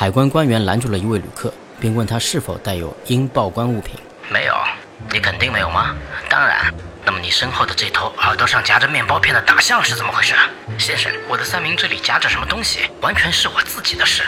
海关官员拦住了一位旅客，并问他是否带有应报关物品。没有，你肯定没有吗？当然。那么你身后的这头耳朵上夹着面包片的大象是怎么回事？先生，我的三明治里夹着什么东西，完全是我自己的事。